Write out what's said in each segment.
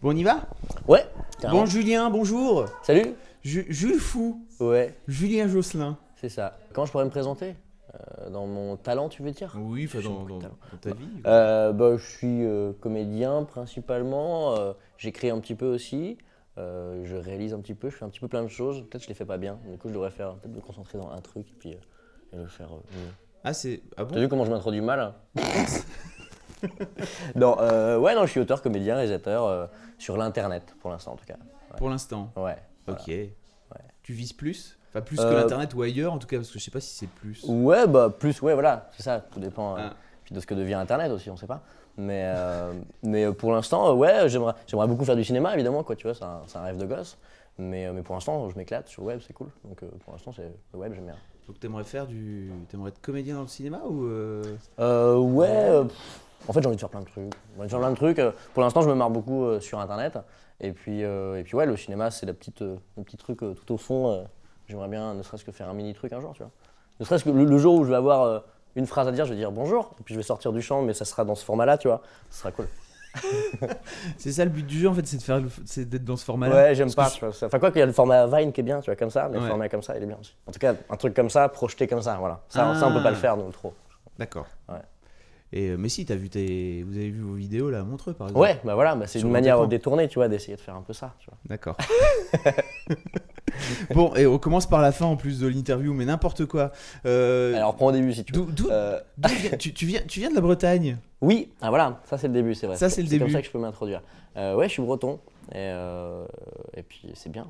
Bon, on y va Ouais. carrément. Bon, Julien, bonjour. Salut. Ju- Jules Fou, Ouais, Julien Josselin. c'est ça. Comment je pourrais me présenter? Euh, Dans mon talent, tu veux dire? Oui, enfin, dans, beaucoup de dans- talent. dans ta vie. Euh, bah, Je suis euh, comédien principalement. euh, J'écris un petit peu aussi. euh, je réalise un petit peu. Je fais un petit peu plein de choses. Peut-être que je les fais pas bien. Du coup, je devrais faire peut-être me concentrer dans un truc et puis euh, et le faire mieux. Ah, c'est. Ah T'as vu comment je m'introduis mal hein? Non, euh, ouais, non, je suis auteur, comédien, réalisateur euh, sur l'internet pour l'instant en tout cas. Pour l'instant. Ouais. voilà. Ok. Tu vises plus? Enfin, plus Euh, que l'internet ou ailleurs, en tout cas, parce que je sais pas si c'est plus. Ouais, bah plus, ouais, voilà, c'est ça, tout dépend euh, Ah. de ce que devient Internet aussi, on sait pas. Mais, euh, mais euh, pour l'instant, euh, ouais, j'aimerais, j'aimerais beaucoup faire du cinéma, évidemment, quoi, tu vois, c'est un, rêve de gosse. Mais, euh, mais pour l'instant, je m'éclate sur le web, c'est cool. Donc euh, pour l'instant, c'est le web, j'aime bien. Donc, t'aimerais faire du. T'aimerais être comédien dans le cinéma ou. euh, Euh, ouais, euh, pff, en fait, j'ai envie de faire plein de trucs. J'ai envie de faire plein de trucs. Euh, Pour l'instant, je me marre beaucoup euh, sur Internet. Et puis, euh, et puis ouais, le cinéma, c'est la petite, le petit truc tout au fond. J'aimerais bien, ne serait-ce que faire un mini truc un jour, tu vois. Ne serait-ce que le, le jour où je vais avoir une phrase à dire, je vais dire bonjour. Et puis je vais sortir du champ, mais ça sera dans ce format-là, tu vois. Ce sera cool. C'est ça le but du jeu, en fait, c'est de faire le- c'est d'être dans ce format-là. Ouais, j'aime pas. Enfin, quoi qu'il y a le format Vine qui est bien, tu vois, comme ça. Mais Ouais. le format comme ça, il est bien aussi. En tout cas, un truc comme ça, projeté comme ça, voilà. Ça, ça on peut pas le Ah. faire, nous, trop. D'accord. Ouais. Et euh, mais si, t'as vu tes... vous avez vu vos vidéos là à Montreux par exemple Ouais, bah voilà, bah, c'est une manière détournée, tu vois, d'essayer de faire un peu ça. D'accord. bon, et on commence par la fin en plus de l'interview, mais n'importe quoi. Euh, Alors, prends au début si tu veux. Euh, tu, tu viens, tu viens de la Bretagne? Oui, ah voilà, ça c'est le début, c'est vrai. Ça, c'est le comme début. ça que je peux m'introduire. Euh, ouais, je suis breton. Et, et puis c'est bien.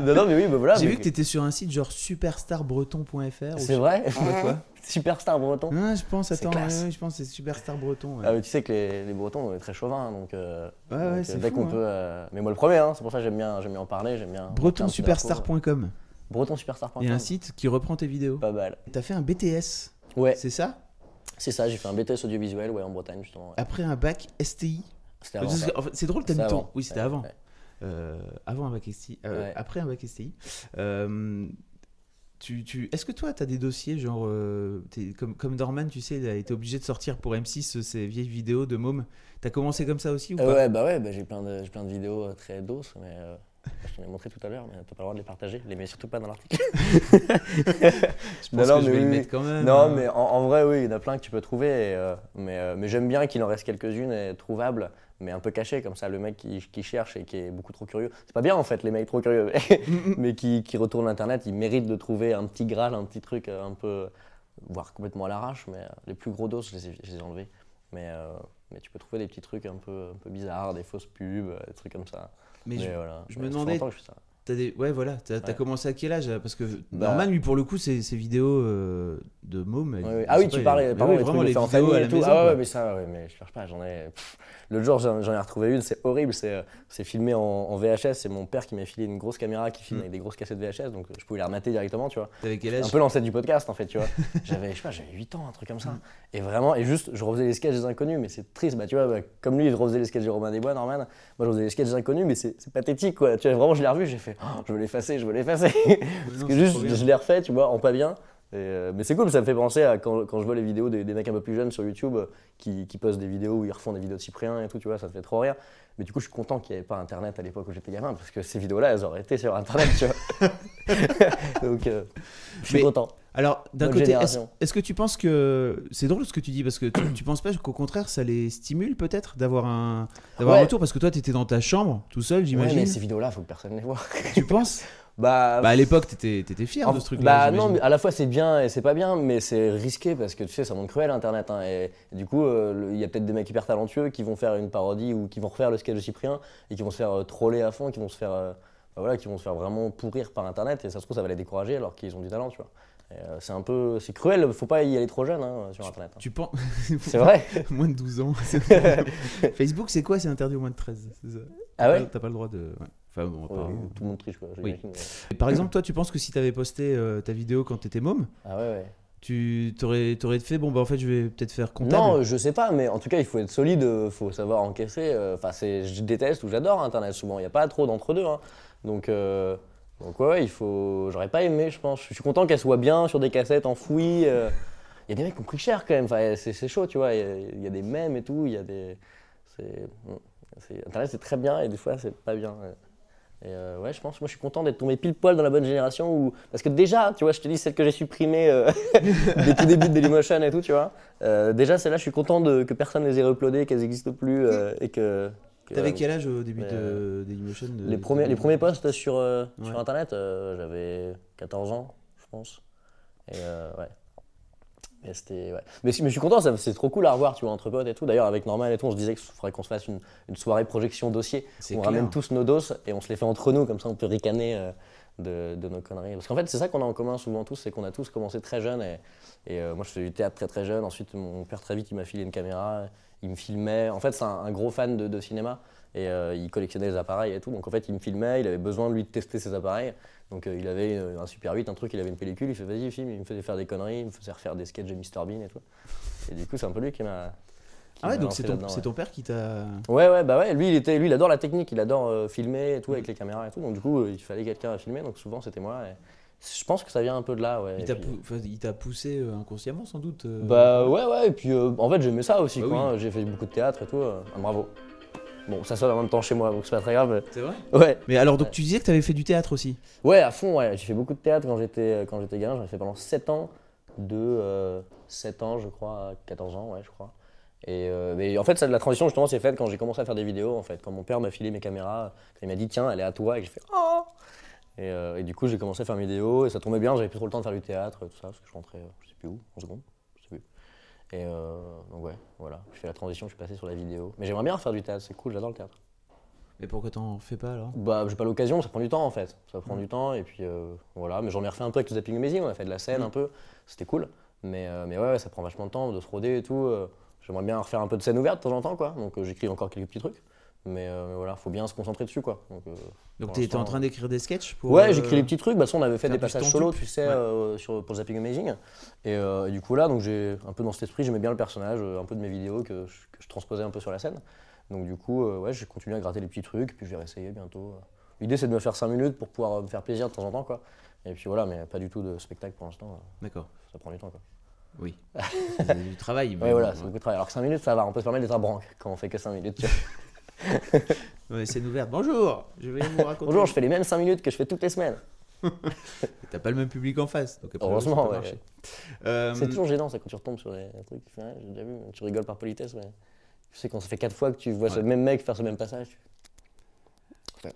Non, non, mais oui, bah voilà. J'ai mais- vu que t'étais sur un site genre superstarbreton.fr. C'est vrai quoi. Superstar breton. Ah, je pense, attends, ouais, ouais, je pense c'est Superstar Breton. ouais. Ah, mais tu sais que les, les Bretons on est très chauvins, donc, euh, Ouais, donc, ouais, euh, c'est dès qu'on hein. peut. euh, Mais moi le premier, hein, c'est pour ça que j'aime bien, bien en parler, j'aime bien. Bretonsuperstar.com. Bretonsuperstar.com. Il y a un site qui reprend tes vidéos. Pas mal. T'as fait un BTS, Ouais, c'est ça? C'est ça, j'ai fait un BTS audiovisuel ouais, en Bretagne justement. Après un bac STI. C'est drôle, t'as mis ton. Oui, c'était avant. Euh, avant un bac STI. euh, Ouais. Après un bac STI. Euh, tu, tu... Est-ce que toi, tu as des dossiers, genre, euh, comme, comme Norman, tu sais, il a été obligé de sortir pour M6 euh, ces vieilles vidéos de môme. T'as commencé comme ça aussi ou Euh, pas? ouais, bah ouais, bah, j'ai plein de, plein de vidéos très douces, mais euh, je t'en ai montré tout à l'heure, mais t'as pas le droit de les partager, les mets surtout pas dans l'article. Je pense non, que je mais vais le mettre quand même. Non, hein. mais en, en vrai, oui, il y en a plein que tu peux trouver, et, mais, mais j'aime bien qu'il en reste quelques-unes trouvables, mais un peu cachées, comme ça, le mec qui, qui cherche et qui est beaucoup trop curieux. C'est pas bien en fait, les mecs trop curieux, mais, qui, qui retournent Internet, ils méritent de trouver un petit graal, un petit truc euh, un peu, voire complètement à l'arrache, mais euh, les plus gros dos, je les ai, je les ai enlevés. Mais, euh, mais tu peux trouver des petits trucs un peu, un peu bizarres, des fausses pubs, des trucs comme ça. Mais Mais je- voilà. je Mais me fait demandais- longtemps que je fais ça. T'as des... Ouais, voilà. T'as Ouais. commencé à quel âge Parce que Bah- Norman, lui, pour le coup, ses vidéos euh, de môme. Ouais, Ah oui, tu parlais, pardon, oui, les vraiment trucs de les faire en famille et tout. maison. ah ouais, mais ça, mais je cherche pas, j'en ai. pff. L'autre jour, j'en ai retrouvé une, c'est horrible, c'est euh, filmé en, en VHS, c'est mon père qui m'a filé une grosse caméra qui filme Mm. avec des grosses cassettes VHS, donc euh, je pouvais les remater directement, tu vois. T'avais quel Un âge peu l'ancêtre du podcast en fait, tu vois. J'avais, je sais pas, j'avais 8 ans, un truc comme ça. Et vraiment, et juste, je refaisais les sketchs des inconnus, mais c'est triste, bah tu vois, bah, comme lui, il refaisait les sketchs de Romain Desbois, Norman, moi je refaisais les sketchs des inconnus, mais c'est pathétique quoi. Tu vois, vraiment, je l'ai revu, j'ai fait, Oh, je veux l'effacer, je veux l'effacer. Parce que juste, je l'ai refait, tu vois, en pas bien. Et, euh, mais c'est cool, ça me fait penser à quand, quand je vois les vidéos des, des mecs un peu plus jeunes sur YouTube euh, qui, qui postent des vidéos où ils refont des vidéos de Cyprien et tout, tu vois, ça me fait trop rire. Mais du coup, je suis content qu'il n'y avait pas Internet à l'époque où j'étais gamin, parce que ces vidéos-là, elles auraient été sur Internet, tu vois. Donc, euh, je suis Mais- content. Alors, d'un côté, est-ce que tu penses que. C'est drôle ce que tu dis, parce que tu, tu penses pas qu'au contraire, ça les stimule peut-être d'avoir un, d'avoir un Ouais. retour Parce que toi, tu étais dans ta chambre, tout seul, Ouais, j'imagine. mais ces vidéos-là, faut que personne les voit. Tu penses? bah, Bah, à l'époque, t'étais étais fier En- de ce truc-là. Bah non, mais à la fois c'est bien et c'est pas bien, mais c'est risqué parce que tu sais, ça montre cruel Internet. hein, et, et du coup, euh, il y a peut-être des mecs hyper talentueux qui vont faire une parodie ou qui vont refaire le sketch de Cyprien et qui vont se faire euh, troller à fond, qui vont se faire, euh, bah voilà, qui vont se faire vraiment pourrir par Internet. Et ça se trouve, ça va les décourager alors qu'ils ont du talent, tu vois. C'est un peu, c'est cruel. Faut pas y aller trop jeune hein, sur Internet. hein. Tu penses C'est vrai. moins de 12 ans. Facebook, c'est quoi? C'est interdit au moins de 13. c'est ça? Ah ouais. T'as pas le droit de. ouais. Enfin, bon, tout le monde triche quoi. Oui. Par exemple, toi, tu penses que si t'avais posté euh, ta vidéo quand t'étais môme, Ah ouais ouais. tu t'aurais t'aurais fait bon bah en fait je vais peut-être faire comptable. Non, je sais pas, mais en tout cas, il faut être solide, euh, faut savoir encaisser. euh, Enfin, c'est, je déteste ou j'adore Internet souvent. Il n'y a pas trop d'entre deux. hein. Donc, euh, donc ouais, il faut. J'aurais pas aimé, je pense. Je suis content qu'elle soit bien sur des cassettes enfouies. euh. Il y a des mecs qui ont pris cher quand même. Enfin, c'est, c'est chaud, tu vois. Il y a- il y, a des mèmes et tout. Il y a des. c'est- c'est- Internet, c'est très bien et des fois, c'est pas bien. Et euh, ouais, je pense, moi je suis content d'être tombé pile poil dans la bonne génération où. Parce que déjà, tu vois, je te dis, celle que j'ai supprimée euh, dès tout début de Dailymotion et tout, tu vois. Euh, déjà, celle-là, je suis content de, que personne les ait uploadées, qu'elles n'existent plus euh, et que. que- T'avais quel âge au début de Dailymotion de- les premiers, les premiers posts sur, sur internet, j'avais 14 ans, je pense. Et ouais. Mais c'était. Ouais. Mais, mais je suis content, c'est trop cool à revoir, tu vois, entre potes et tout. D'ailleurs, avec Normal et tout, on se disait qu'il faudrait qu'on se fasse une, une soirée projection dossier. On clair. ramène tous nos doses et on se les fait entre nous, comme ça on peut ricaner euh, de, de nos conneries. Parce qu'en fait, c'est ça qu'on a en commun souvent tous, c'est qu'on a tous commencé très jeunes. Et, et, euh, moi, je faisais du théâtre très très jeune. Ensuite, mon père, très vite, il m'a filé une caméra, il me filmait. En fait, c'est un, un gros fan de, de cinéma et euh, il collectionnait les appareils et tout. Donc en fait, il me filmait, il avait besoin de lui de tester ses appareils. Donc euh, il avait un Super 8, un truc, il avait une pellicule, il fait vas-y, filme, il me faisait faire des conneries, il me faisait refaire des sketchs de Mr Bean et tout. Et du coup, c'est un peu lui qui m'a. Ah ouais donc c'est ton, ouais. père qui t'a. Ouais, ouais, bah ouais, lui il, était, lui, il adore la technique, il adore euh, filmer et tout avec les caméras et tout. Donc du coup, euh, il fallait quelqu'un à filmer, donc souvent c'était moi. Et je pense que ça vient un peu de là, ouais. Il t'a pou- poussé euh, inconsciemment sans doute. Bah ouais, ouais, et puis en fait j'aimais ça aussi, Bah oui. hein. J'ai fait beaucoup de théâtre et tout, ah, bravo. Bon, ça sonne en même temps chez moi, donc c'est pas très grave. C'est vrai? Ouais, Mais alors donc tu disais que t'avais fait du théâtre aussi? ouais, à fond, ouais. J'ai fait beaucoup de théâtre quand j'étais euh, quand j'étais gamin, j'en ai fait pendant 7 ans, de euh, 7 ans je crois à 14 ans, ouais, je crois. Et euh, mais en fait, ça, la transition justement s'est faite quand j'ai commencé à faire des vidéos, en fait. Quand mon père m'a filé mes caméras, quand il m'a dit tiens, elle est à toi, et j'ai fait oh et, euh, et du coup, j'ai commencé à faire mes vidéos, et ça tombait bien, j'avais plus trop le temps de faire du théâtre, tout ça, parce que je rentrais, je sais plus où, en seconde. Et euh, donc ouais, voilà, je fais la transition, je suis passé sur la vidéo. Mais j'aimerais bien faire du théâtre, c'est cool, j'adore le théâtre. Mais pourquoi t'en fais pas alors? Bah, j'ai pas l'occasion, ça prend du temps en fait. Ça prend du temps et puis euh, voilà. Mais j'en ai refait un peu avec le Zapping Amazing, on a fait de la scène Mm. un peu, c'était cool. Mais, euh, mais ouais, ça prend vachement de temps de se roder et tout. J'aimerais bien refaire un peu de scène ouverte de temps en temps quoi. Donc j'écris encore quelques petits trucs. Mais, euh, mais voilà, faut bien se concentrer dessus quoi. Donc, euh, Donc t'es t'es en train d'écrire des sketchs pour. ouais, euh, j'écris les petits trucs. Bah, ça, on avait fait des passages solo, tu sais, Ouais. euh, sur, pour Zapping Amazing. Et, euh, et du coup, là, donc j'ai un peu dans cet esprit, j'aimais bien le personnage, un peu de mes vidéos que je, que je transposais un peu sur la scène. Donc, du coup, ouais, j'ai continué à gratter les petits trucs, puis je vais réessayer bientôt. L'idée, c'est de me faire 5 minutes pour pouvoir me faire plaisir de temps en temps, quoi. Et puis voilà, mais pas du tout de spectacle pour l'instant, D'accord. ça prend du temps, quoi. Oui. c'est du travail. mais Ouais, voilà, c'est beaucoup de travail. Alors que 5 minutes, ça va, on peut se permettre d'être à branque quand on fait que 5 minutes. tu vois. Ouais, ouverte. Bonjour. Je vais vous raconter. Bonjour, je fais les mêmes 5 minutes que je fais toutes les semaines. T'as pas le même public en face. Donc après, Heureusement, ouais. Euh, C'est toujours gênant ça quand tu retombes sur des trucs. Ouais, J'ai déjà vu, tu rigoles par politesse, mais tu sais quand ça fait quatre fois que tu vois ce Ouais. même mec faire ce même passage. tu- Ouais,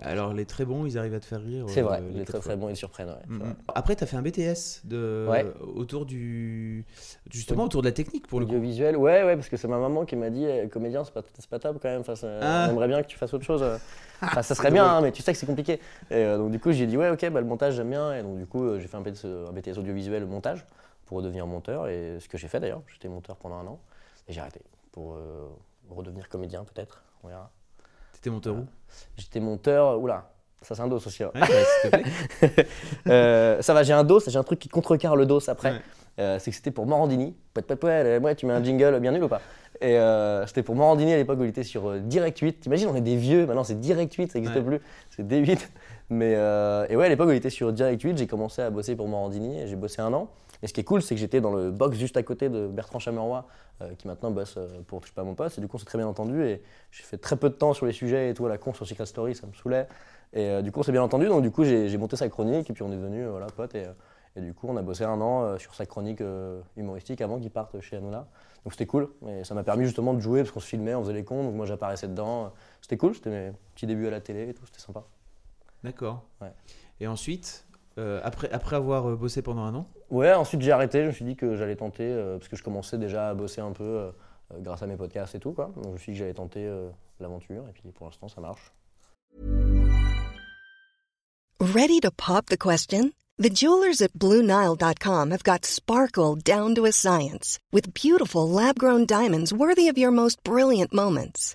Alors les très bons, ils arrivent à te faire rire. C'est euh, vrai, les les très très bons ils surprennent. ouais, c'est Mm, vrai. mm. Après, tu as fait un BTS de... Ouais. autour du. Justement, autour de la technique pour le coup. Audiovisuel, ouais, ouais, parce que c'est ma maman qui m'a dit eh, comédien, c'est pas, c'est pas top quand même. Enfin, Ah. On aimerait bien que tu fasses autre chose. euh. Enfin, ça serait bien, hein, mais tu sais que c'est compliqué. Et euh, donc, du coup, j'ai dit ouais, ok, bah, le montage, j'aime bien. Et donc, du coup, euh, j'ai fait un BTS, un BTS audiovisuel montage pour devenir monteur. Et ce que j'ai fait d'ailleurs, j'étais monteur pendant un an. Et j'ai arrêté pour euh, redevenir comédien, peut-être. On verra. T'étais monteur où? J'étais monteur. Oula, ça c'est un dos aussi. Ouais, ouais, s'il te plaît. Euh, ça va, j'ai un dos, j'ai un truc qui contrecarre le dos après. Ouais. Euh, c'est que c'était pour Morandini. Euh, ouais, tu mets un jingle bien nul ou pas? Et euh, c'était pour Morandini à l'époque où il était sur euh, Direct 8. T'imagines, on est des vieux, maintenant c'est Direct 8, ça n'existe Ouais. plus, c'est D8. Mais euh, et ouais, à l'époque où il était sur Direct 8, j'ai commencé à bosser pour Morandini et j'ai bossé un an. Et ce qui est cool, c'est que j'étais dans le box juste à côté de Bertrand Chameroy, euh, qui maintenant bosse euh, pour Je sais pas mon poste. Et du coup, on s'est très bien entendu. Et j'ai fait très peu de temps sur les sujets et tout à la con sur Secret Story, ça me saoulait. Et euh, du coup, on s'est bien entendu. Donc, du coup, j'ai monté sa chronique et puis on est devenus euh, voilà, potes. Et, et du coup, on a bossé un an sur sa chronique humoristique avant qu'il parte chez Hanouna. Donc, c'était cool. Et ça m'a permis justement de jouer parce qu'on se filmait, on faisait les cons. Donc, moi, j'apparaissais dedans. C'était cool. C'était mes petits débuts à la télé et tout. C'était sympa. D'accord. Ouais. Et ensuite, euh, après, après avoir euh, bossé pendant un an, Ouais, ensuite, j'ai arrêté. Je me suis dit que j'allais tenter euh, parce que je commençais déjà à bosser un peu euh, grâce à mes podcasts et tout. Quoi. Donc, je me suis dit que j'allais tenter euh, l'aventure. Et puis, pour l'instant, ça marche. Ready to pop the question? The jewelers at BlueNile.com have got sparkle down to a science with beautiful lab grown diamonds worthy of your most brilliant moments.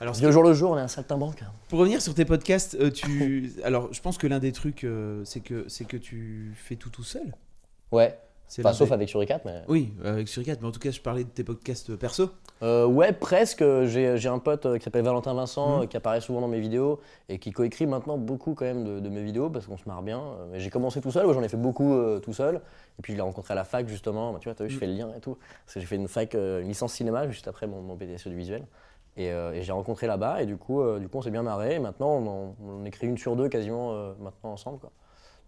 Alors, Puis au jour le jour, on est un saltimbanque. pour revenir sur tes podcasts, euh, tu... alors je pense que l'un des trucs, euh, c'est que c'est que tu fais tout tout seul. Ouais. Enfin, sauf des- avec Suricat, mais. Oui, avec Suricat, mais en tout cas, je parlais de tes podcasts perso. Euh, ouais, presque. J'ai un pote euh, qui s'appelle Valentin Vincent, Mhm. qui apparaît souvent dans mes vidéos et qui coécrit maintenant beaucoup quand même de, de mes vidéos parce qu'on se marre bien. J'ai commencé tout seul, ouais, j'en ai fait beaucoup euh, tout seul. Et puis je l'ai rencontré à la fac justement. Bah, tu vois, as vu, je fais le lien et tout. Parce que j'ai fait une fac, euh, une licence cinéma juste après mon, mon BTS du visuel. Et, euh, et j'ai rencontré là-bas et du coup, euh, du coup on s'est bien marré. Et maintenant, on, en- on écrit une sur deux quasiment euh, maintenant ensemble. Quoi.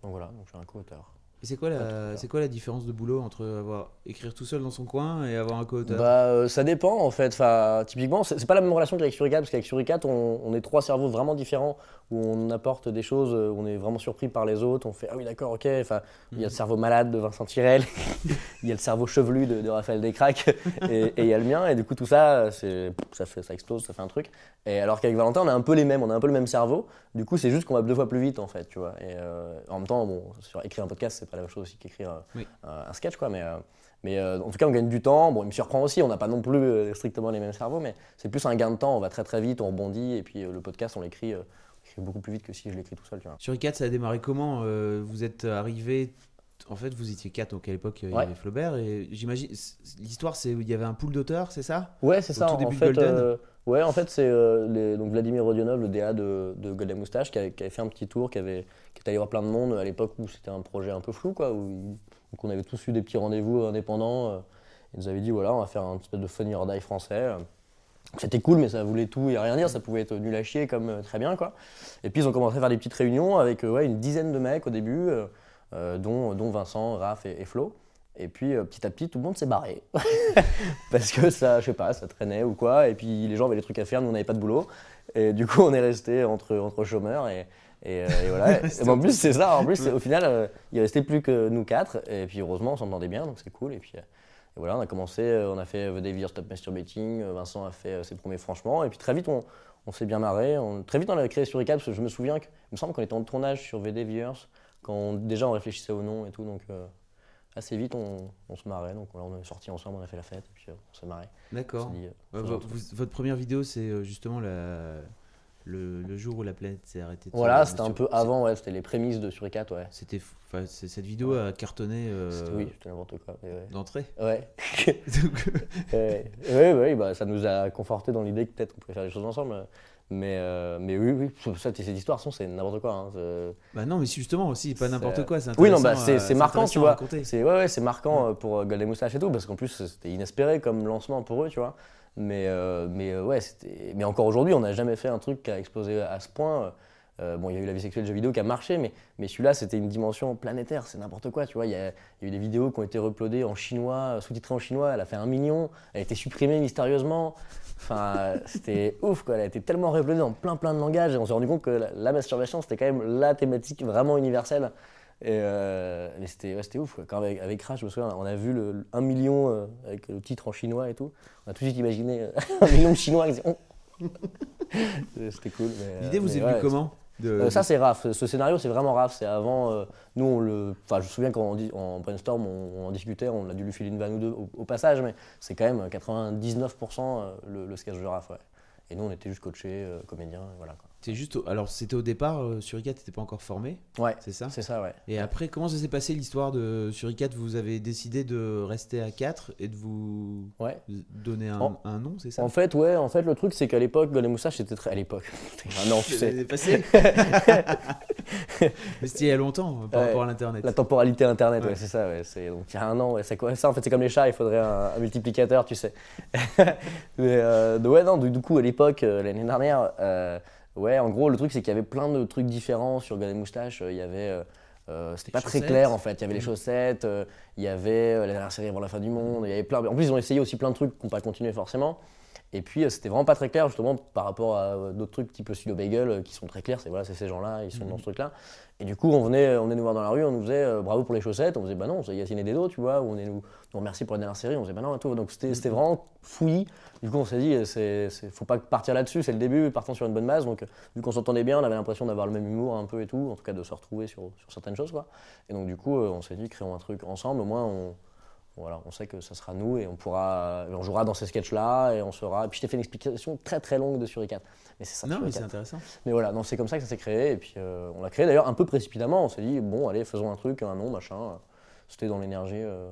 Donc voilà, donc je suis un co-auteur. Et c'est quoi, la... c'est quoi la différence de boulot entre avoir écrire tout seul dans son coin et avoir un co-auteur? Bah, ça dépend en fait. Enfin, typiquement, c'est c'est pas la même relation qu'avec Suricat, parce qu'avec Suricat, on, on est trois cerveaux vraiment différents où on apporte des choses, euh, où on est vraiment surpris par les autres. On fait ah oui, d'accord, ok. Enfin, il y a le cerveau malade de Vincent Tirel, il y a le cerveau chevelu de, de Raphaël Descraques, et et il y a le mien. Et du coup, tout ça, c'est ça fait ça explose, ça fait un truc. Et alors qu'avec Valentin, on a un peu les mêmes, on a un peu le même cerveau. Du coup, c'est juste qu'on va deux fois plus vite en fait, tu vois. Et euh, en même temps, bon, sur écrire un podcast, c'est pas la même chose aussi qu'écrire euh, Oui. un, un sketch, quoi. Mais euh, mais euh, en tout cas, on gagne du temps. Bon, il me surprend aussi, on n'a pas non plus euh, strictement les mêmes cerveaux, mais c'est plus un gain de temps. On va très très vite, on rebondit, et puis euh, le podcast, on l'écrit beaucoup plus vite que si je l'écris tout seul, tu vois. Suricat, ça a démarré comment Euh, Vous êtes arrivé. En fait, vous étiez quatre, donc à l'époque, il y Ouais. avait Flaubert. Et j'imagine. L'histoire, c'est où il y avait un pool d'auteurs, c'est ça? Ouais, c'est Au ça. tout en début de fait, Golden euh, ouais, en fait, c'est euh, donc Vladimir Rodionov, le DA de, de Golden Moustache, qui avait, qui avait fait un petit tour, qui avait qui était allé voir plein de monde à l'époque où c'était un projet un peu flou, quoi, où donc on avait tous eu des petits rendez-vous indépendants. ils nous avaient dit voilà, on va faire un espèce de funny or die français. C'était cool, mais ça voulait tout et rien dire. Ça pouvait être nul à chier comme euh, très bien, quoi. Et puis ils ont commencé à faire des petites réunions avec euh, ouais, une dizaine de mecs au début, euh, dont, dont Vincent, Raph et, et Flo. Et puis euh, petit à petit, tout le monde s'est barré. Parce que ça, je sais pas, ça traînait ou quoi. Et puis les gens avaient des trucs à faire, nous on n'avait pas de boulot. Et du coup, on est resté entre, entre chômeurs. Et, et, euh, et voilà. Et en plus, c'est ça. En plus, au final, euh, il restait plus que nous quatre. Et puis heureusement, on s'entendait bien, donc c'est cool. Et puis et voilà, on a commencé, euh, on a fait The Day Stop Masturbating. euh, Vincent a fait euh, ses premiers franchement. Et puis très vite, on, on s'est bien marré. On- très vite, on a créé sur parce que je me souviens, que, il me semble qu'on était en tournage sur VD Viewers quand on- déjà on réfléchissait au nom et tout. Donc euh, assez vite, on, on se marrait. Donc là, on est sortis ensemble, on a fait la fête. Et puis euh, on s'est marré. D'accord. euh, Ouais, votre première vidéo, c'est euh, justement la... le, le jour où la planète s'est arrêtée. Voilà, c'était un peu avant, ouais, c'était les prémices de Suricat, ouais. C'était, cette vidéo a cartonné euh, Oui, c'était n'importe quoi. ouais. d'entrée. Ouais. Donc, ouais, ouais, ouais, bah, ça nous a conforté dans l'idée que peut-être qu'on pourrait faire des choses ensemble. Mais, euh, mais oui, oui, ça, cette histoire, de toute façon, c'est n'importe quoi. hein, bah non, mais justement aussi, pas n'importe quoi. c'est Oui, non, bah, c'est marquant, tu vois. C'est ouais, ouais, marquant euh, pour Golden Moustache et tout, parce qu'en plus, c'était inespéré comme lancement pour eux, tu vois. Mais, euh, mais euh, ouais. Mais encore aujourd'hui, on n'a jamais fait un truc qui a explosé à ce point. Euh, bon, il y a eu la vie sexuelle de jeux vidéo qui a marché, mais, mais celui-là, c'était une dimension planétaire, c'est n'importe quoi, tu vois. Il y, a, eu des vidéos qui ont été uploadées en chinois, euh, sous-titrées en chinois, elle a fait un million, elle a été supprimée mystérieusement. Enfin, euh, c'était ouf, quoi. Elle a été tellement uploadée dans plein, plein de langages, et on s'est rendu compte que la, la masturbation, c'était quand même la thématique vraiment universelle. Et euh, mais c'était ouais, ouf. Quoi. Quand avec, avec Crash, je me souviens, on a vu le, le 1 million euh, avec le titre en chinois et tout. On a tout de suite imaginé euh, un million de chinois. qui disaient, Oh. c'était cool. L'idée vous est ouais, venue comment de, euh, ça c'est Raph, ce scénario c'est vraiment Raph, c'est avant, nous on le, enfin je me souviens quand on en brainstorm on, on en discutait, on a dû lui filer une vanne ou deux au, au passage, mais c'est quand même 99% euh, le, le sketch de Raph, ouais. Et nous on était juste coachés, comédiens, voilà quoi. C'est juste. au- Alors, c'était au départ, euh, Suricat n'était pas encore formé, Ouais, c'est ça? c'est ça, ouais. Et après, comment ça s'est passé l'histoire de Suricat Vous avez décidé de rester à 4 et de vous Ouais. donner un, En- un nom, c'est ça? En fait, ouais, en fait, le truc, c'est qu'à l'époque, Golden Moustache, c'était très. À l'époque. Ah non, tu sais. Passé Mais c'était il y a longtemps euh, par Ouais. rapport à l'internet. La temporalité internet, ouais, Ouais. c'est ça, ouais. C'est, donc il y a un an, ouais, ça En fait, c'est comme les chats, il faudrait un, un multiplicateur, tu sais. Mais, euh, ouais, non, du, du coup, à l'époque, euh, l'année dernière, euh, ouais, en gros, le truc, c'est qu'il y avait plein de trucs différents sur Golden Moustache. Euh, Il y avait. euh, euh, c'était pas très clair en fait. Il y avait les Mhm. chaussettes, euh, il y avait euh, la dernière série avant la fin du monde, il y avait plein. En plus, ils ont essayé aussi plein de trucs qui n'ont pas continué forcément. Et puis, euh, c'était vraiment pas très clair justement par rapport à euh, d'autres trucs type Studio Bagel euh, qui sont très clairs. C'est voilà, ces gens-là, ils sont Mhm. dans ce truc-là. Et du coup, on venait, on venait nous voir dans la rue, on nous faisait euh, bravo pour les chaussettes. On faisait bah non, c'est Yacine et Dedo, tu vois. Ou on est nous, nous remercie pour la dernière série. On faisait bah non et tout. Donc c'était c'était vraiment fouillis. Du coup, on s'est dit, c'est, faut pas partir là-dessus. C'est le début, partons sur une bonne base. Donc, vu qu'on s'entendait bien, on avait l'impression d'avoir le même humour un peu et tout. En tout cas, de se retrouver sur, sur certaines choses, quoi. Et donc, du coup, on s'est dit, créons un truc ensemble. Au moins, on, voilà, on sait que ça sera nous et on pourra, on jouera dans ces sketchs-là et on sera. Et puis, je t'ai fait une explication très très longue de Suricat. Mais c'est ça. Non, mais c'est intéressant. Mais voilà, non, c'est comme ça que ça s'est créé. Et puis, euh, on l'a créé d'ailleurs un peu précipitamment. On s'est dit, bon, allez, faisons un truc, un nom, machin. C'était dans l'énergie euh,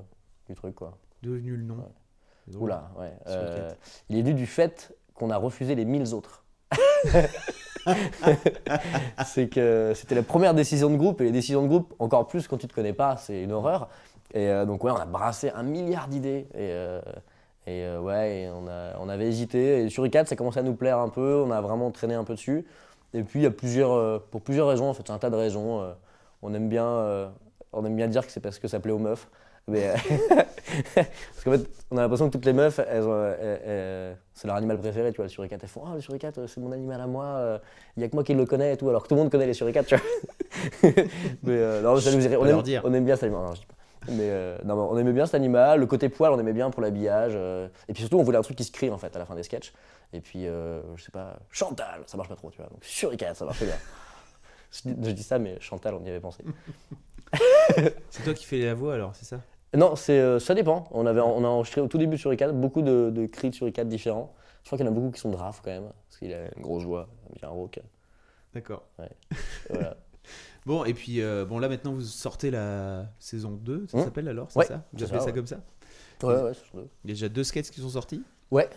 du truc, quoi. Devenu le nom. Ouais. Oula, ouais. Euh, il est dû du fait qu'on a refusé les 1000 autres. c'est que c'était la première décision de groupe et les décisions de groupe, encore plus quand tu te connais pas, c'est une horreur. Et euh, donc ouais, on a brassé un milliard d'idées et, euh, et euh, ouais, et on, a, on avait hésité. Et sur i4, ça commençait à nous plaire un peu, on a vraiment traîné un peu dessus. Et puis il y a plusieurs, pour plusieurs raisons, en fait, c'est un tas de raisons. on aime bien, on aime bien dire que c'est parce que ça plaît aux meufs. Mais, parce qu'en fait, on a l'impression que toutes les meufs, c'est leur animal préféré, tu vois, le suricate. Elles font Ah, le suricate, c'est mon animal à moi, il n'y a que moi qui le connais et tout, alors que tout le monde connaît les suricates, tu vois. mais non, ça nous irait- on, aime, on aime bien cet animal. Non, je dis pas. Mais, euh, non, on aimait bien cet animal, le côté poil, on aimait bien pour l'habillage. euh, et puis surtout, on voulait un truc qui se crie en fait à la fin des sketchs. Et puis, euh, je sais pas, Chantal, ça marche pas trop, tu vois. Donc, suricate, ça marche bien. je, dis, je dis ça, mais Chantal, on y avait pensé. C'est toi qui fais la voix alors, c'est ça? Non, c'est, ça dépend. On, avait, on a enregistré au tout début i4 beaucoup de, de cris de sur i4 différents. Je crois qu'il y en a beaucoup qui sont de Raph quand même, parce qu'il a une grosse voix, bien rauque. D'accord. Voilà. Bon, et puis euh, bon, là maintenant vous sortez la saison 2, ça Hmm. s'appelle alors, c'est Ouais, ça? Vous c'est appelez ça, ça, ouais. comme ça? Ouais, ouais, c'est. Il y a déjà deux sketchs qui sont sortis? Ouais.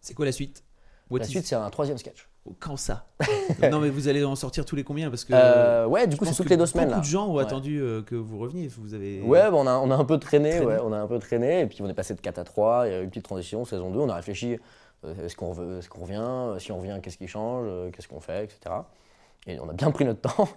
C'est quoi la suite? What La is- suite, c'est un troisième sketch. Oh, Quand ça? Non, mais vous allez en sortir tous les combien? Parce que. Euh, ouais, du je coup, c'est pense toutes que les deux semaines. Beaucoup Là. de gens ont Ouais. attendu euh, que vous reveniez. Vous avez. Ouais, bah, on, a, on a un peu traîné, Traîné. ouais, on a un peu traîné, et puis on est passé de 4 à 3, il y a eu une petite transition, saison 2, on a réfléchi, euh, est-ce qu'on rev- est-ce qu'on revient, Euh, si on revient, qu'est-ce qui change, Euh, qu'est-ce qu'on fait, etc. Et on a bien pris notre temps.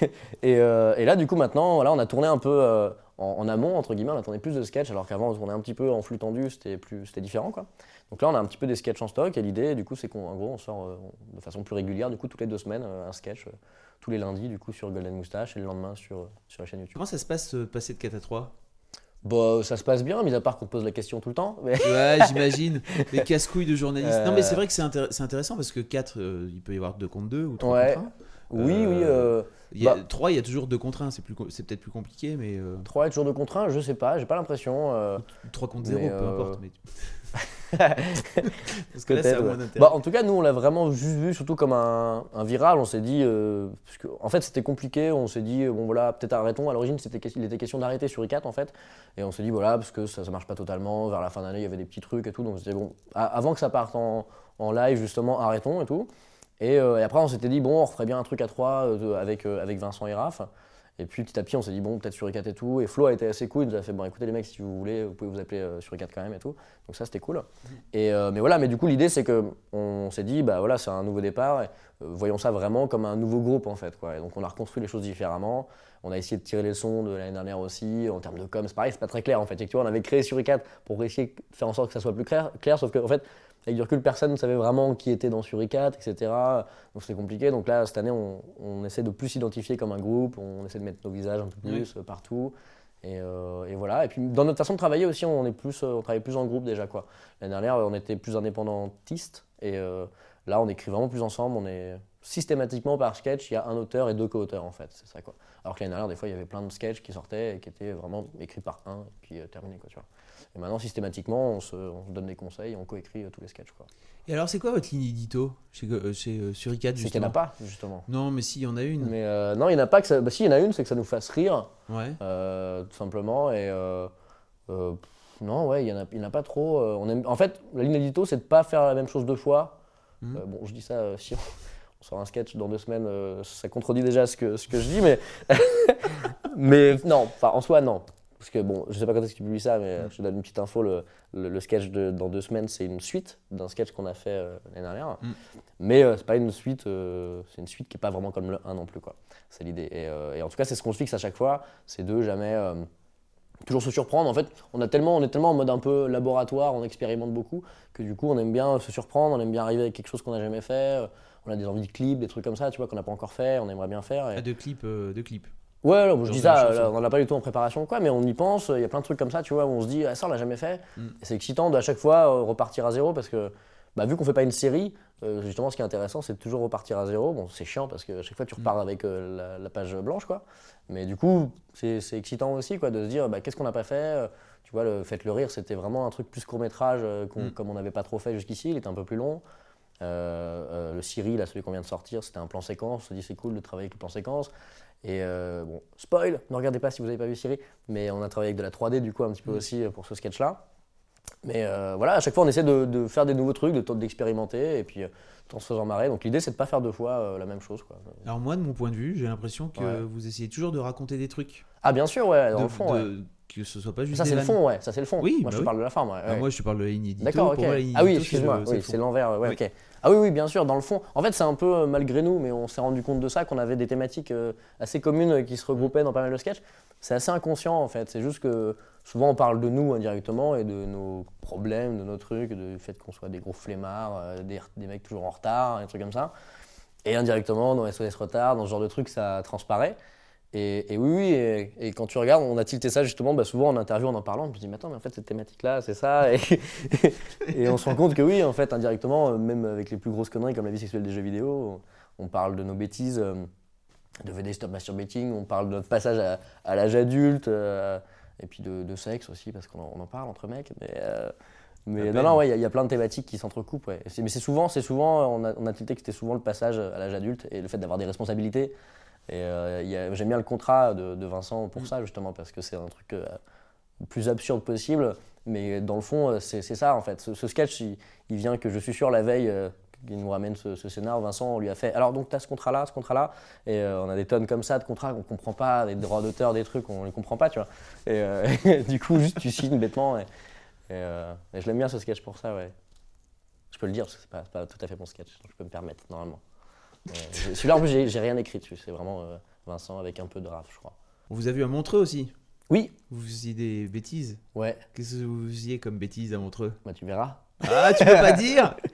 et, euh, et là, du coup, maintenant, voilà, on a tourné un peu euh, en, en amont, entre guillemets, on a tourné plus de sketchs, alors qu'avant, on tournait un petit peu en flux tendu, c'était différent, quoi. Donc là, on a un petit peu des sketchs en stock, et l'idée, du coup, c'est qu'en gros, on sort euh, de façon plus régulière, du coup, toutes les deux semaines, un sketch, tous les lundis, du coup, sur Golden Moustache, et le lendemain sur, sur la chaîne YouTube. Comment ça se passe passer de 4 à 3 Bah, ça se passe bien, mis à part qu'on pose la question tout le temps. Mais... Ouais, j'imagine. Les casse-couilles de journalistes. Non, mais c'est vrai que c'est intér- intéressant parce que 4, il peut y avoir 2 contre 2 ou 3 Ouais. contre 1. Oui, Euh, oui. Euh, Il y a, Bah. 3, il y a toujours 2 contre 1. C'est plus c'est peut-être plus compliqué, mais. euh, 3 est toujours de contraint, je sais pas, j'ai pas l'impression. euh, 3 contre 0, Mais, peu euh, importe. Mais... parce que là, ça a moins ouais. Bah, en tout cas, nous, on l'a vraiment juste vu, surtout comme un, un viral. On s'est dit. euh, parce que, en fait, c'était compliqué. On s'est dit, bon, voilà, peut-être arrêtons. À l'origine, c'était, il était question d'arrêter sur i4, en fait. Et on s'est dit, voilà, parce que ça, ça marche pas totalement. Vers la fin d'année, il y avait des petits trucs et tout. Donc, c'était bon. a- Avant que ça parte en, en live, justement, arrêtons et tout. Et, euh, et après, on s'était dit, bon, on referait bien un truc à 3 avec, euh, avec Vincent et Raph. Et puis petit à petit, on s'est dit, bon, peut-être sur i4 et tout. Et Flo a été assez cool. Il nous a fait, bon, écoutez, les mecs, si vous voulez, vous pouvez vous appeler euh, sur i4 quand même et tout. Donc ça, c'était cool. Et, euh, mais voilà, mais du coup, l'idée, c'est que on s'est dit, bah voilà, c'est un nouveau départ. et, euh, voyons ça vraiment comme un nouveau groupe, en fait. Quoi. Et donc, on a reconstruit les choses différemment. On a essayé de tirer les leçons de l'année dernière aussi. En termes de com, c'est pareil, c'est pas très clair, en fait. Et tu vois, on avait créé sur i4 pour essayer de faire en sorte que ça soit plus clair, clair sauf qu'en fait, avec du recul, personne ne savait vraiment qui était dans sur i4, etc. Donc c'était compliqué. Donc là, cette année, on, on essaie de plus s'identifier comme un groupe, on essaie de mettre nos visages un peu plus euh, partout. Et, euh, et voilà. Et puis dans notre façon de travailler aussi, on, est plus, euh, on travaille plus en groupe déjà. quoi. L'année dernière, on était plus indépendantiste. Et euh, là, on écrit vraiment plus ensemble. On est systématiquement par sketch, il y a un auteur et deux co-auteurs en fait. C'est ça quoi. Alors que l'année dernière, des fois, il y avait plein de sketchs qui sortaient et qui étaient vraiment écrits par un et puis euh, terminés. Quoi, tu vois. Et maintenant, systématiquement, on se, on se donne des conseils et on coécrit euh, tous les sketchs. Quoi. Et alors, c'est quoi votre ligne édito chez, euh, chez sur i4 C'est qu'il n'y en a pas, justement. Non, mais si, il y en a une. Mais non, il n'y en a pas que ça. Bah, si, il y en a une, c'est que ça nous fasse rire, Ouais. tout simplement. Et non, ouais, il n'y en, a- en pas trop. on aime... En fait, la ligne édito, c'est de pas faire la même chose deux fois. Euh, bon, je dis ça, si on, on sort un sketch dans deux semaines, euh, ça contredit déjà ce que, ce que je dis, mais. mais non, enfin, en soi, non. Parce que bon, je sais pas quand est-ce que tu publies ça, mais Mm. je te donne une petite info. Le, le- le sketch de dans deux semaines, c'est une suite d'un sketch qu'on a fait euh, l'année dernière. Mm. Mais euh, c'est pas une suite, euh, c'est une suite qui est pas vraiment comme le 1 non plus, quoi. C'est l'idée. Et, euh, et en tout cas, c'est ce qu'on se fixe à chaque fois, c'est de jamais euh, toujours se surprendre. En fait, on, a tellement, on est tellement en mode un peu laboratoire, on expérimente beaucoup, que du coup, on aime bien se surprendre, on aime bien arriver avec quelque chose qu'on n'a jamais fait. On a des envies de clips, des trucs comme ça, tu vois, qu'on n'a pas encore fait, on aimerait bien faire. et- Ah, de clips, euh, de clips. Ouais, bon, je dis de ça, là, on n'en a pas du tout en préparation, quoi, mais on y pense. Il y a plein de trucs comme ça, tu vois, où on se dit, ah, ça, on l'a jamais fait. Mm. C'est excitant d'à chaque fois euh, repartir à zéro parce que, bah, vu qu'on fait pas une série, euh, justement, ce qui est intéressant, c'est de toujours repartir à zéro. Bon, c'est chiant parce que à chaque fois, tu repars Mm. avec euh, la, la page blanche, quoi. Mais du coup, c'est c'est excitant aussi, quoi, de se dire, bah, qu'est-ce qu'on n'a pas fait Tu vois, le Faites le rire, c'était vraiment un truc plus court-métrage, euh, qu'on- Mm. comme on n'avait pas trop fait jusqu'ici. Il était un peu plus long. Euh, euh, le Siri, là, celui qu'on vient de sortir, c'était un plan séquence. On se dit, c'est cool de travailler avec le plan séquence. Et euh, bon, spoil, ne regardez pas si vous n'avez pas vu Siri, mais on a travaillé avec de la 3D du coup un petit peu Mm. aussi pour ce sketch-là. Mais euh, voilà, à chaque fois on essaie de, de faire des nouveaux trucs, de d'expérimenter et puis euh, en se faisant marrer. Donc l'idée c'est de pas faire deux fois euh, la même chose. Quoi. Alors moi, de mon point de vue, j'ai l'impression que Ouais. vous essayez toujours de raconter des trucs. Ah bien sûr, ouais, dans De- le fond. ouais. de- Que ce soit pas juste Ça c'est le fond, ouais, ça c'est le fond. Oui, moi bah je oui. parle de la forme. Ouais, Ah, ouais. moi, je te parle de l'inédito. D'accord, ok. Pour moi, ah oui, excuse-moi, oui, c'est l'envers. Ouais, Oui. ok. Ah oui, oui, bien sûr, dans le fond. En fait, c'est un peu euh, malgré nous, mais on s'est rendu compte de ça, qu'on avait des thématiques euh, assez communes euh, qui se regroupaient dans pas mal de sketchs. C'est assez inconscient en fait. C'est juste que souvent on parle de nous indirectement et de nos problèmes, de nos trucs, du fait qu'on soit des gros flemmards, des, des mecs toujours en retard, des trucs comme ça. Et indirectement, dans SOS Retard, dans ce genre de trucs, ça transparaît. Et, et oui, oui, et, et quand tu regardes, on a tilté ça justement, bah, souvent en interview, en en parlant, on se dit, mais attends, mais en fait, cette thématique-là, c'est ça. Et, et on se rend compte que oui, en fait, indirectement, euh, même avec les plus grosses conneries comme la vie sexuelle des jeux vidéo, on, parle de nos bêtises, euh, de VD Stop Masturbating, on parle de notre passage à, à l'âge adulte, euh, et puis de, de sexe aussi, parce qu'on en, parle entre mecs. Mais, euh, non, non, ouais, il y, a- il y a plein de thématiques qui s'entrecoupent. Ouais. Mais c'est souvent, c'est souvent, on a, on a tilté que c'était souvent le passage à l'âge adulte et le fait d'avoir des responsabilités. Et euh, il j'aime bien le contrat de, de Vincent pour Mm. ça, justement, parce que c'est un truc euh, le plus absurde possible. Mais dans le fond, euh, c'est ça, en fait. Ce, ce sketch, il, il vient que je suis sûr la veille. euh, qu'il nous ramène ce, ce scénar, Vincent, on lui a fait. Alors, donc, tu as ce contrat-là, ce contrat-là, et euh, on a des tonnes comme ça de contrats qu'on comprend pas, des droits d'auteur, des trucs, on les comprend pas, tu vois. Et euh, du coup, juste tu signes bêtement. Et, et, euh, et je l'aime bien ce sketch pour ça, ouais. Je peux le dire, parce que c'est pas, pas tout à fait mon sketch, donc je peux me permettre, normalement. Euh, Celui-là, en plus, j'ai rien écrit dessus, c'est vraiment euh, Vincent avec un peu de raf, je crois. On vous a vu à Montreux aussi? Oui, Vous faisiez des bêtises? ouais, Qu'est-ce que vous faisiez comme bêtises à Montreux? Bah, tu verras. Ah, tu peux pas dire?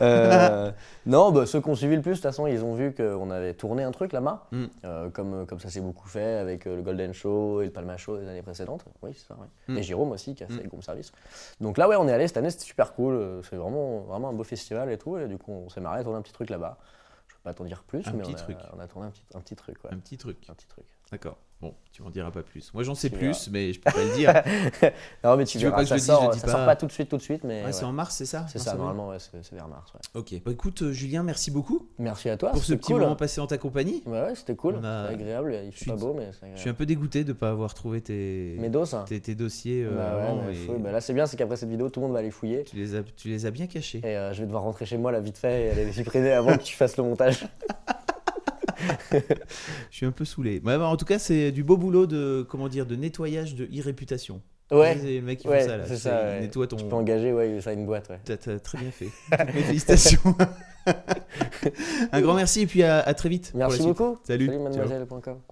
Euh, non, bah, ceux qui ont suivi le plus, de toute façon, ils ont vu qu'on avait tourné un truc là-bas, Mm. Euh, comme, comme ça s'est beaucoup fait avec le Golden Show et le Palma Show des années précédentes. Oui, c'est ça, oui. Mm. Et Jérôme aussi, qui a fait Mm. le Groom Service. Donc là, ouais, on est allé cette année, c'était super cool. C'est vraiment, vraiment un beau festival et tout. Et du coup, on s'est marré à tourner un petit truc là-bas. Peux pas t'en dire plus, Un mais petit on, a, truc. on a tourné un petit, un petit truc, ouais. Un petit truc. Un petit truc. D'accord. Bon, tu m'en diras pas plus. Moi, j'en sais Tu plus, mais je peux pas le dire. Non, mais tu, Tu veux pas que je le dise, sort, je le dis ça pas. sort pas tout de suite, tout de suite, mais Ouais, ouais. c'est en mars, c'est ça c'est ça, normalement, ouais, c'est vers mars. Ok. Bah écoute, euh, Julien, merci beaucoup Merci à toi, pour ce c'était petit cool. moment passé en ta compagnie. Ouais, ouais, c'était cool, a- c'est agréable, il Je fait suis- pas beau, mais c'est Je suis agréable. un peu dégoûté de ne pas avoir trouvé tes, Mes tes, tes dossiers euh, Bah ouais, avant mais et faut- bah là c'est bien, c'est qu'après cette vidéo, tout le monde va fouiller. tu, les as, tu les as bien cachés. Et euh, je vais devoir rentrer chez moi là vite fait et aller les supprimer avant que tu fasses le montage. Je suis un peu saoulé. Bah, en tout cas, c'est du beau boulot de comment dire de nettoyage de e-réputation. Ouais, C'est les mecs qui ouais, ça là. c'est Tu ça, ouais. Ton. tu peux engager ouais, ça une boîte. Ouais. T'as très bien fait. Mes félicitations. un grand merci et puis à, à très vite. Merci beaucoup. Salut. Salut mademoiselle.com.